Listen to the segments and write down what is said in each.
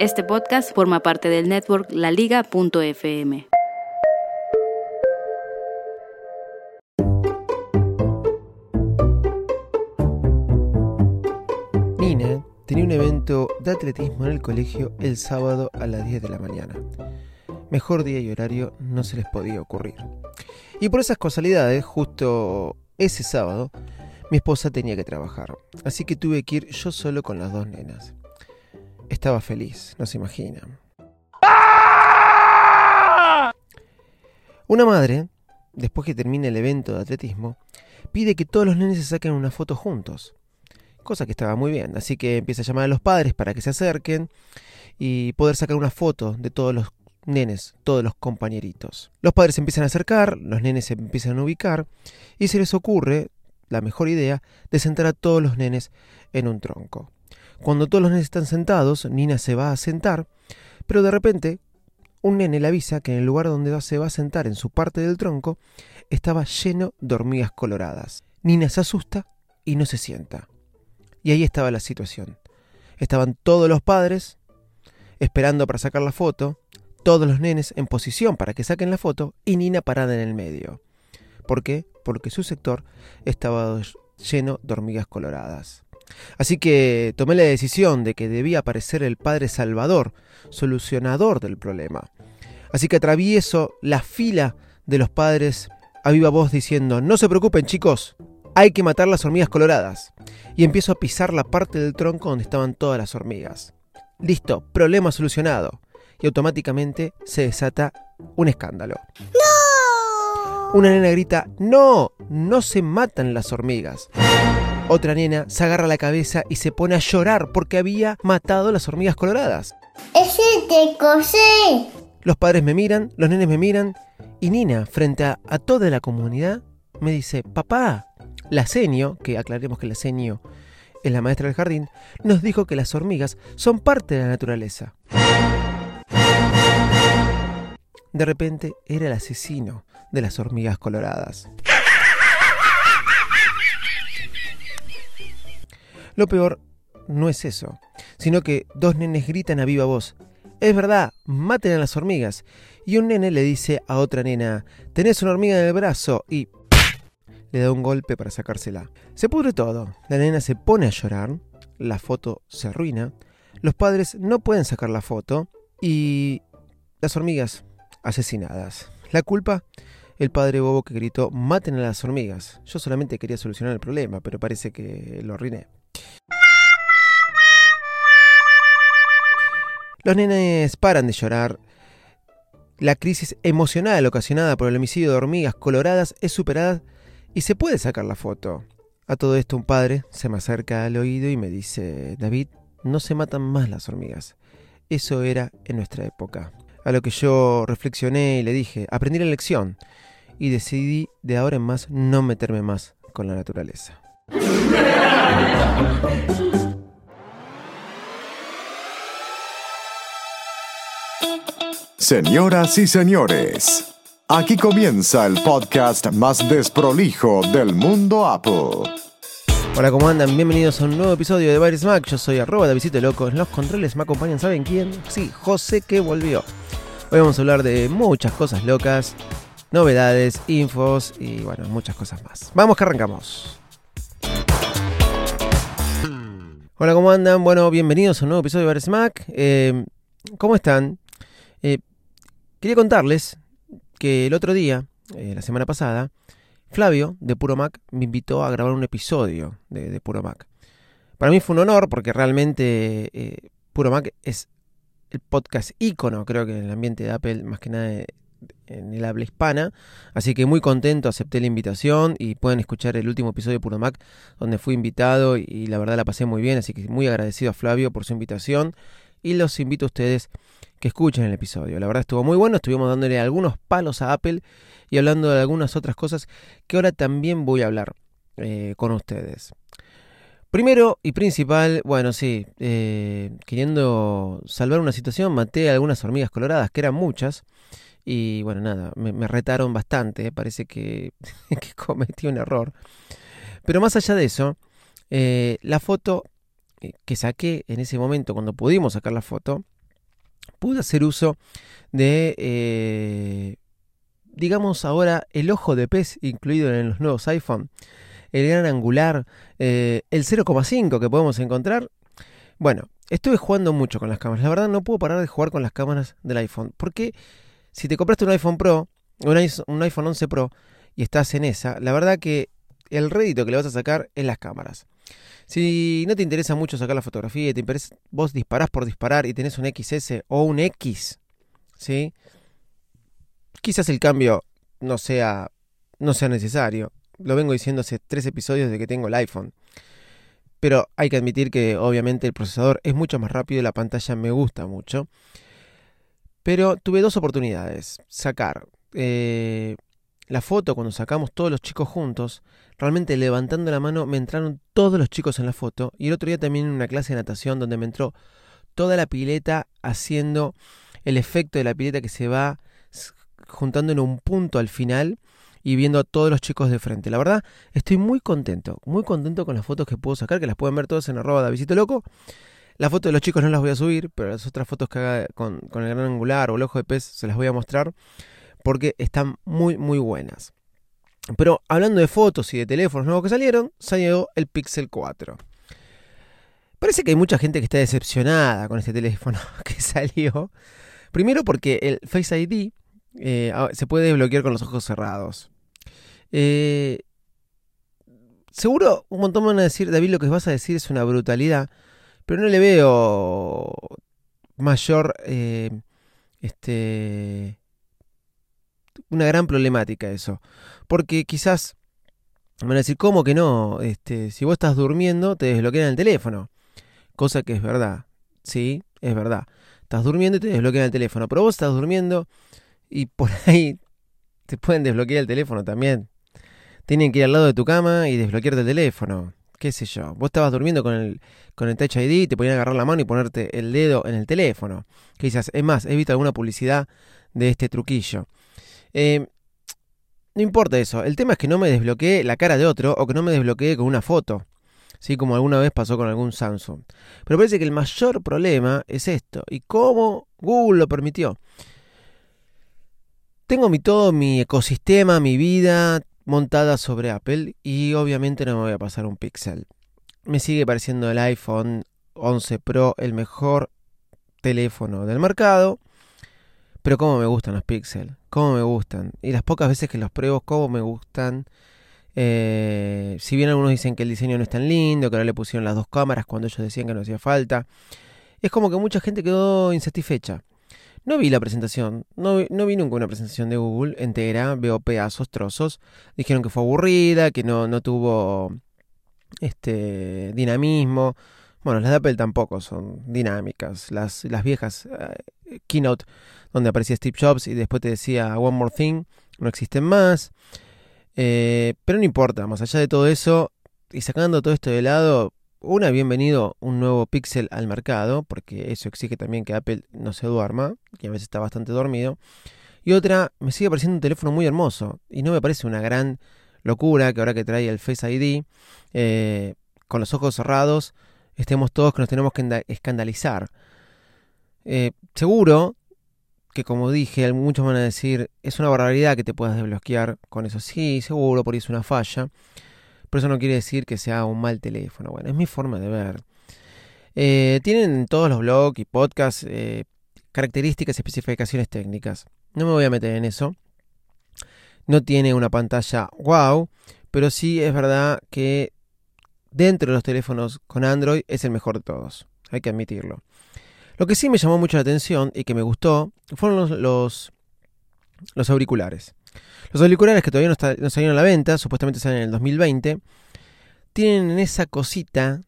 Este podcast forma parte del network laliga.fm. Nina tenía un evento de atletismo en el colegio el sábado a las 10 de la mañana. Mejor día y horario no se les podía ocurrir. Y por esas casualidades, justo ese sábado, mi esposa tenía que trabajar, así que tuve que ir yo solo con las dos nenas. Estaba feliz, no se imaginan. Una madre, después que termine el evento de atletismo, pide que todos los nenes se saquen una foto juntos. Cosa que estaba muy bien, así que empieza a llamar a los padres para que se acerquen y poder sacar una foto de todos los nenes, todos los compañeritos. Los padres se empiezan a acercar, los nenes se empiezan a ubicar y se les ocurre la mejor idea de sentar a todos los nenes en un tronco. Cuando todos los nenes están sentados, Nina se va a sentar, pero de repente un nene le avisa que en el lugar donde se va a sentar en su parte del tronco estaba lleno de hormigas coloradas. Nina se asusta y no se sienta. Y ahí estaba la situación. Estaban todos los padres esperando para sacar la foto, todos los nenes en posición para que saquen la foto y Nina parada en el medio. ¿Por qué? Porque su sector estaba lleno de hormigas coloradas. Así que tomé la decisión de que debía aparecer el Padre Salvador, solucionador del problema. Así que atravieso la fila de los padres a viva voz diciendo, no se preocupen chicos, hay que matar las hormigas coloradas. Y empiezo a pisar la parte del tronco donde estaban todas las hormigas. Listo, problema solucionado. Y automáticamente se desata un escándalo. ¡No! Una nena grita, no, no se matan las hormigas. Otra nena se agarra la cabeza y se pone a llorar porque había matado las hormigas coloradas. ¡Ese te cosé! Los padres me miran, los nenes me miran y Nina, frente a, a toda la comunidad, me dice, papá, la senio, que aclaremos que la senio es la maestra del jardín, nos dijo que las hormigas son parte de la naturaleza. De repente era el asesino de las hormigas coloradas. Lo peor no es eso, sino que dos nenes gritan a viva voz, es verdad, maten a las hormigas. Y un nene le dice a otra nena, tenés una hormiga en el brazo y le da un golpe para sacársela. Se pudre todo, la nena se pone a llorar, la foto se arruina, los padres no pueden sacar la foto y las hormigas asesinadas. La culpa, el padre bobo que gritó, maten a las hormigas. Yo solamente quería solucionar el problema, pero parece que lo arruiné. Los nenes paran de llorar. La crisis emocional ocasionada por el homicidio de hormigas coloradas es superada y se puede sacar la foto. A todo esto un padre se me acerca al oído y me dice, David, no se matan más las hormigas. Eso era en nuestra época. A lo que yo reflexioné y le dije, aprendí la lección y decidí de ahora en más no meterme más con la naturaleza. Señoras y señores, aquí comienza el podcast más desprolijo del mundo Apple. Hola, ¿cómo andan? Bienvenidos a un nuevo episodio de Baris Mac. Yo soy arroba de Visito Loco. En los controles me acompañan, ¿saben quién? Sí, José que volvió. Hoy vamos a hablar de muchas cosas locas, novedades, infos y bueno, muchas cosas más. Vamos que arrancamos. Hola, ¿cómo andan? Bueno, bienvenidos a un nuevo episodio de Baris Mac. Eh, ¿Cómo están? Eh, quería contarles que el otro día, eh, la semana pasada, Flavio de Puro Mac me invitó a grabar un episodio de, Puro Mac. Para mí fue un honor porque realmente Puro Mac es el podcast ícono, creo que en el ambiente de Apple, más que nada en el habla hispana. Así que muy contento, acepté la invitación y pueden escuchar el último episodio de Puro Mac donde fui invitado y la verdad la pasé muy bien. Así que muy agradecido a Flavio por su invitación y los invito a ustedes que escuchen el episodio. La verdad estuvo muy bueno, estuvimos dándole algunos palos a Apple y hablando de algunas otras cosas que ahora también voy a hablar eh, con ustedes. Primero y principal, bueno, sí, eh, queriendo salvar una situación, maté a algunas hormigas coloradas, que eran muchas, y bueno, nada, me, retaron bastante, parece que, cometí un error. Pero más allá de eso, eh, la foto que saqué en ese momento, cuando pudimos sacar la foto, pude hacer uso de, digamos ahora, el ojo de pez incluido en los nuevos iPhone el gran angular, eh, el 0,5 que podemos encontrar. Bueno, estuve jugando mucho con las cámaras. La verdad no puedo parar de jugar con las cámaras del iPhone. Porque si te compraste un iPhone Pro, un iPhone 11 Pro, y estás en esa, la verdad que el rédito que le vas a sacar es las cámaras. Si no te interesa mucho sacar la fotografía te vos disparás por disparar y tenés un XS o un X, ¿sí? Quizás el cambio no sea, no sea necesario lo vengo diciendo hace tres episodios de que tengo el iPhone. Pero hay que admitir que obviamente el procesador es mucho más rápido y la pantalla me gusta mucho. Pero tuve dos oportunidades. Sacar eh, la foto cuando sacamos todos los chicos juntos. Realmente levantando la mano me entraron todos los chicos en la foto. Y el otro día también en una clase de natación donde me entró toda la pileta haciendo el efecto de la pileta que se va juntando en un punto al final y viendo a todos los chicos de frente. La verdad, estoy muy contento, muy contento con las fotos que puedo sacar, que las pueden ver todas en arroba Davidito Loco. Las fotos de los chicos no las voy a subir, pero las otras fotos que haga con, el gran angular o el ojo de pez se las voy a mostrar porque están muy, muy buenas. Pero hablando de fotos y de teléfonos nuevos que salieron, salió el Pixel 4. Parece que hay mucha gente que está decepcionada con este teléfono que salió. Primero porque el Face ID eh, se puede desbloquear con los ojos cerrados. Eh, seguro un montón van a decir, David, lo que vas a decir es una brutalidad, pero no le veo mayor, eh, este, una gran problemática eso. Porque quizás van a decir, ¿cómo que no? Este, si vos estás durmiendo, te desbloquean el teléfono. Cosa que es verdad. Sí, es verdad. Estás durmiendo y te desbloquean el teléfono. Pero vos estás durmiendo y por ahí te pueden desbloquear el teléfono también tienen que ir al lado de tu cama y desbloquearte el teléfono. Qué sé yo. Vos estabas durmiendo con el, con el Touch ID, te ponían a agarrar la mano y ponerte el dedo en el teléfono. Quizás, es más, he visto alguna publicidad de este truquillo. Eh, no importa eso. El tema es que no me desbloqueé la cara de otro o que no me desbloqueé con una foto. ¿sí? como alguna vez pasó con algún Samsung. Pero parece que el mayor problema es esto. ¿Y cómo Google lo permitió? Tengo mi todo, mi ecosistema, mi vida, montada sobre Apple y obviamente no me voy a pasar un Pixel. Me sigue pareciendo el iPhone 11 Pro el mejor teléfono del mercado. Pero cómo me gustan los Pixel, cómo me gustan. Y las pocas veces que los pruebo, cómo me gustan. Eh, si bien algunos dicen que el diseño no es tan lindo, que ahora le pusieron las dos cámaras cuando ellos decían que no hacía falta. Es como que mucha gente quedó insatisfecha. No vi la presentación, no no vi nunca una presentación de Google entera, veo pedazos, trozos. Dijeron que fue aburrida, que no, no tuvo este dinamismo. Bueno, las de Apple tampoco son dinámicas. Las, las viejas eh, keynote donde aparecía Steve Jobs y después te decía One More Thing, no existen más. Eh, pero no importa, más allá de todo eso, y sacando todo esto de lado, una, bienvenido un nuevo Pixel al mercado, porque eso exige también que Apple no se duerma, que a veces está bastante dormido. Y otra, me sigue pareciendo un teléfono muy hermoso, y no me parece una gran locura que ahora que trae el Face ID, eh, con los ojos cerrados, estemos todos que nos tenemos que escandalizar. Eh, seguro que como dije, muchos van a decir, es una barbaridad que te puedas desbloquear con eso. Sí, seguro, por ahí es una falla. Pero eso no quiere decir que sea un mal teléfono. Bueno, es mi forma de ver. Eh, tienen todos los blogs y podcasts eh, características y especificaciones técnicas. No me voy a meter en eso. No tiene una pantalla wow, pero sí es verdad que dentro de los teléfonos con Android es el mejor de todos. Hay que admitirlo. Lo que sí me llamó mucho la atención y que me gustó fueron los, los auriculares. Los auriculares que todavía no, salieron a la venta, supuestamente salen en el 2020, tienen esa cosita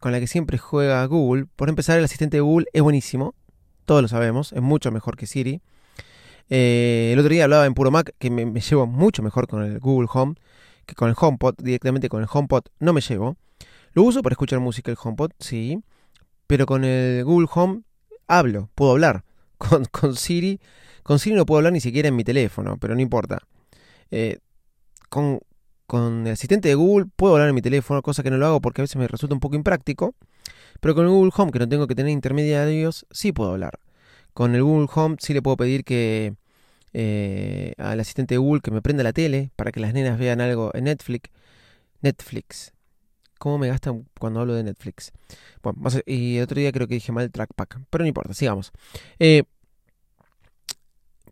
con la que siempre juega Google. Por empezar, el asistente de Google es buenísimo, todos lo sabemos, es mucho mejor que Siri. Eh, el otro día hablaba en Puro Mac que me, me, llevo mucho mejor con el Google Home que con el HomePod. Directamente con el HomePod no me llevo. Lo uso para escuchar música el HomePod, sí. Pero con el Google Home hablo, puedo hablar. Con, con Siri, con Siri no puedo hablar ni siquiera en mi teléfono, pero no importa. Eh, con, el asistente de Google puedo hablar en mi teléfono, cosa que no lo hago porque a veces me resulta un poco impráctico. Pero con el Google Home, que no tengo que tener intermediarios, sí puedo hablar. Con el Google Home sí le puedo pedir que eh, al asistente de Google que me prenda la tele para que las nenas vean algo en Netflix. Netflix. ¿Cómo me gastan cuando hablo de Netflix? Bueno, y el otro día creo que dije mal trackpack, pero no importa, sigamos. Eh,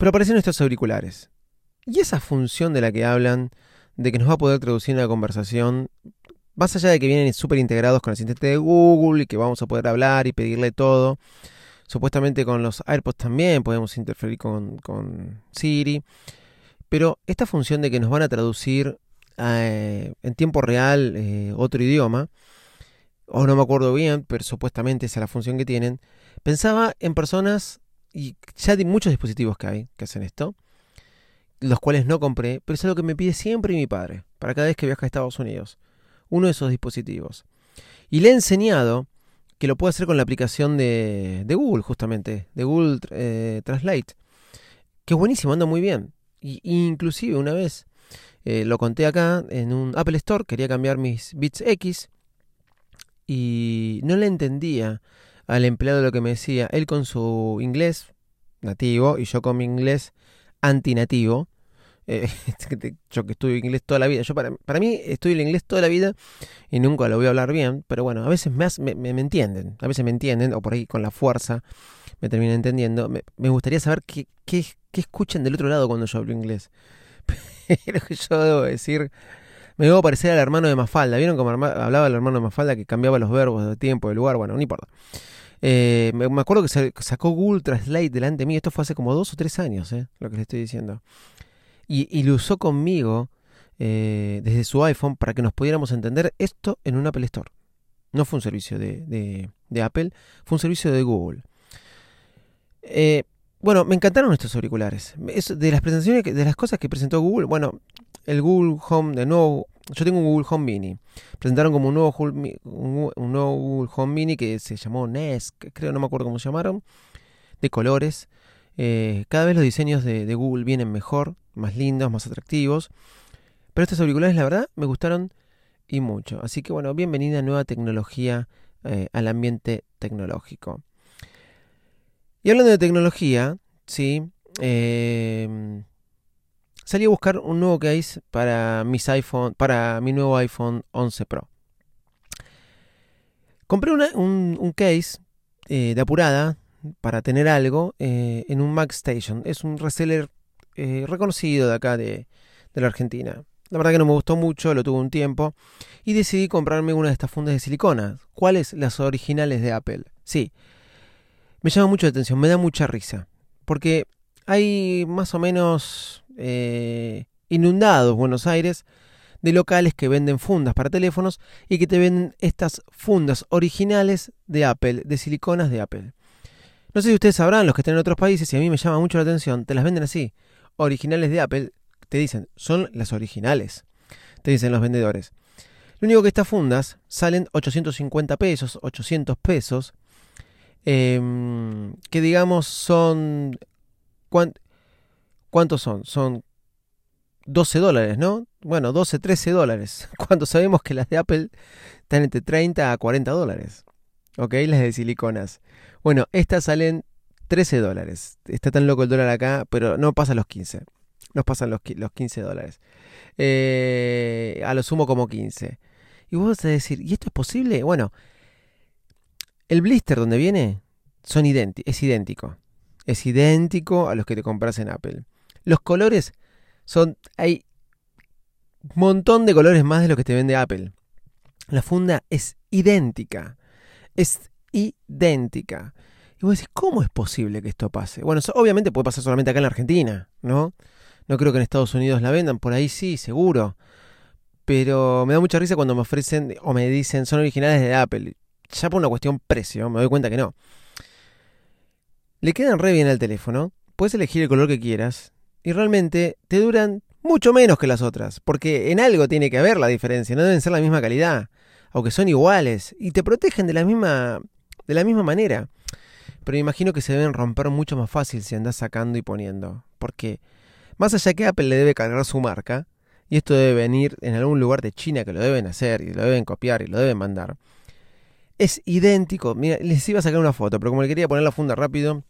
pero aparecen estos auriculares. Y esa función de la que hablan, de que nos va a poder traducir una conversación, más allá de que vienen súper integrados con el asistente de Google y que vamos a poder hablar y pedirle todo, supuestamente con los AirPods también podemos interferir con, con Siri, pero esta función de que nos van a traducir eh, en tiempo real eh, otro idioma, o no me acuerdo bien, pero supuestamente esa es la función que tienen, pensaba en personas, y ya hay muchos dispositivos que hay que hacen esto, los cuales no compré, pero es algo que me pide siempre mi padre, para cada vez que viaja a Estados Unidos, uno de esos dispositivos. Y le he enseñado que lo puede hacer con la aplicación de, de Google, justamente, de Google eh, Translate, que es buenísimo, anda muy bien. Y, inclusive una vez eh, lo conté acá en un Apple Store, quería cambiar mis bits X y no le entendía al empleado lo que me decía. Él con su inglés nativo y yo con mi inglés antinativo. Eh, yo que estudio inglés toda la vida. Yo para, para mí estudio el inglés toda la vida y nunca lo voy a hablar bien. Pero bueno, a veces me, me, entienden. A veces me entienden o por ahí con la fuerza me terminan entendiendo. Me, me gustaría saber qué, qué, qué escuchan del otro lado cuando yo hablo inglés. Pero yo debo decir, me debo parecer al hermano de Mafalda. ¿Vieron cómo hablaba el hermano de Mafalda que cambiaba los verbos de tiempo, de lugar? Bueno, no importa. Eh, me, acuerdo que sacó Google Translate delante de mí. Esto fue hace como dos o tres años, eh, lo que le estoy diciendo. Y, lo usó conmigo eh, desde su iPhone para que nos pudiéramos entender esto en un Apple Store. No fue un servicio de, de Apple, fue un servicio de Google. Eh, bueno, me encantaron estos auriculares. de las presentaciones, de las cosas que presentó Google, bueno, el Google Home, de nuevo, yo tengo un Google Home Mini. Presentaron como un nuevo, un nuevo Google Home Mini que se llamó Nest, creo, no me acuerdo cómo se llamaron, de colores. Eh, cada vez los diseños de, Google vienen mejor, más lindos, más atractivos. Pero estos auriculares, la verdad, me gustaron y mucho. Así que bueno, bienvenida nueva tecnología eh, al ambiente tecnológico. Y hablando de tecnología, sí, eh, salí a buscar un nuevo case para mis iPhone, para mi nuevo iPhone 11 Pro. Compré un, case eh, de apurada para tener algo eh, en un Station. Es un reseller eh, reconocido de acá de, de la Argentina. La verdad que no me gustó mucho, lo tuve un tiempo y decidí comprarme una de estas fundas de silicona. ¿Cuáles? Las originales de Apple. Sí, me llama mucho la atención, me da mucha risa. Porque hay más o menos eh, inundados Buenos Aires de locales que venden fundas para teléfonos y que te venden estas fundas originales de Apple, de siliconas de Apple. No sé si ustedes sabrán, los que están en otros países, y a mí me llama mucho la atención, te las venden así. Originales de Apple, te dicen, son las originales. Te dicen los vendedores. Lo único que estas fundas salen 850 pesos, 800 pesos, Em, que digamos son... ¿Cuántos son? Son 12 dólares, ¿no? Bueno, 12, 13 dólares. Cuando sabemos que las de Apple están entre 30 a 40 dólares. ¿Ok? Las de siliconas. Bueno, estas salen 13 dólares. Está tan loco el dólar acá, pero no pasa los 15. No pasan los, los 15 dólares. Eh, a lo sumo como 15. Y vos vas a decir, ¿y esto es posible? Bueno, el blister donde viene son es idéntico. Es idéntico a los que te compras en Apple. Los colores son. Hay un montón de colores más de lo que te vende Apple. La funda es idéntica. Es idéntica. Y vos decís, ¿cómo es posible que esto pase? Bueno, obviamente puede pasar solamente acá en la Argentina, ¿no? No creo que en Estados Unidos la vendan, por ahí sí, seguro. Pero me da mucha risa cuando me ofrecen o me dicen son originales de Apple. Ya por una cuestión precio, me doy cuenta que no. Le quedan re bien al teléfono, puedes elegir el color que quieras y realmente te duran mucho menos que las otras, porque en algo tiene que haber la diferencia, no deben ser la misma calidad, aunque son iguales y te protegen de la misma de la misma manera. Pero me imagino que se deben romper mucho más fácil si andas sacando y poniendo, porque más allá que Apple le debe cargar su marca, y esto debe venir en algún lugar de China que lo deben hacer y lo deben copiar y lo deben mandar. Es idéntico. Mira, les iba a sacar una foto, pero como le quería poner la funda rápido,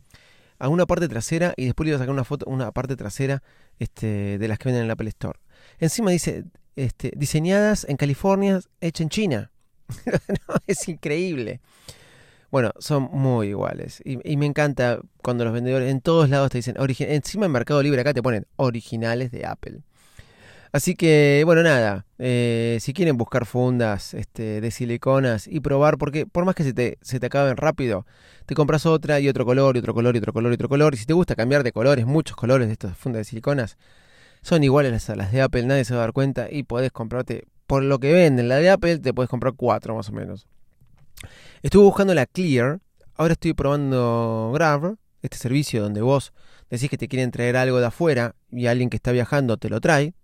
a una parte trasera y después le iba a sacar una foto, una parte trasera este, de las que venden en el Apple Store. Encima dice, este, diseñadas en California, hecha en China. es increíble. Bueno, son muy iguales. Y, me encanta cuando los vendedores en todos lados te dicen, encima en Mercado Libre acá te ponen originales de Apple. Así que, bueno, nada, eh, si quieren buscar fundas este, de siliconas y probar, porque por más que se te, se te acaben rápido, te compras otra y otro color y otro color y otro color y otro color. Y si te gusta cambiar de colores, muchos colores de estas fundas de siliconas, son iguales a las de Apple, nadie se va a dar cuenta y podés comprarte, por lo que venden la de Apple, te puedes comprar cuatro más o menos. Estuve buscando la Clear, ahora estoy probando Grab, este servicio donde vos decís que te quieren traer algo de afuera y alguien que está viajando te lo trae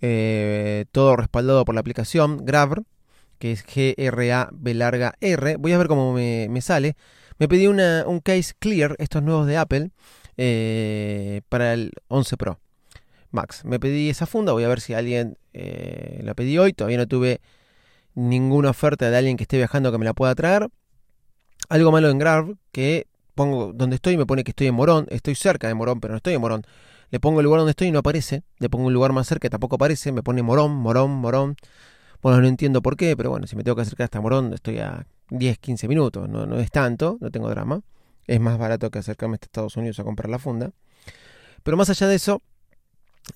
eh, todo respaldado por la aplicación Grav, que es G-R-A-B larga R. Voy a ver cómo me, sale. Me pedí una, un case clear, estos nuevos de Apple, eh, para el 11 Pro Max. Me pedí esa funda, voy a ver si alguien eh, la pedí hoy. Todavía no tuve ninguna oferta de alguien que esté viajando que me la pueda traer. Algo malo en Grav, que pongo donde estoy, me pone que estoy en Morón. Estoy cerca de Morón, pero no estoy en Morón le pongo el lugar donde estoy y no aparece, le pongo un lugar más cerca y tampoco aparece, me pone Morón, Morón, Morón. Bueno, no entiendo por qué, pero bueno, si me tengo que acercar hasta Morón, estoy a 10, 15 minutos, no, no es tanto, no tengo drama. Es más barato que acercarme a Estados Unidos a comprar la funda. Pero más allá de eso,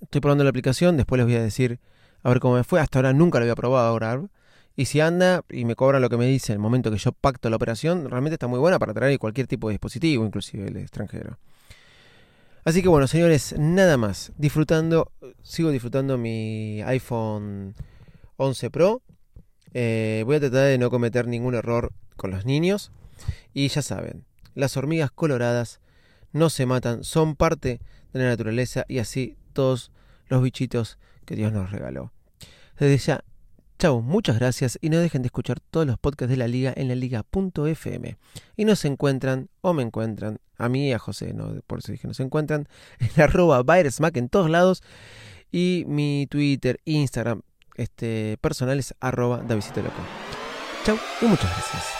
estoy probando la aplicación, después les voy a decir a ver cómo me fue. Hasta ahora nunca lo había probado ahora. Y si anda y me cobra lo que me dice en el momento que yo pacto la operación, realmente está muy buena para traer cualquier tipo de dispositivo, inclusive el extranjero. Así que bueno, señores, nada más. Disfrutando, sigo disfrutando mi iPhone 11 Pro. Eh, voy a tratar de no cometer ningún error con los niños. Y ya saben, las hormigas coloradas no se matan, son parte de la naturaleza y así todos los bichitos que Dios nos regaló. Desde ya, chao, muchas gracias y no dejen de escuchar todos los podcasts de la liga en la liga.fm. Y nos encuentran o me encuentran a mí y a José, ¿no? por eso dije, nos encuentran en arroba Mac en todos lados y mi Twitter, Instagram este, personal es arroba Davidito Loco. Chau y muchas gracias.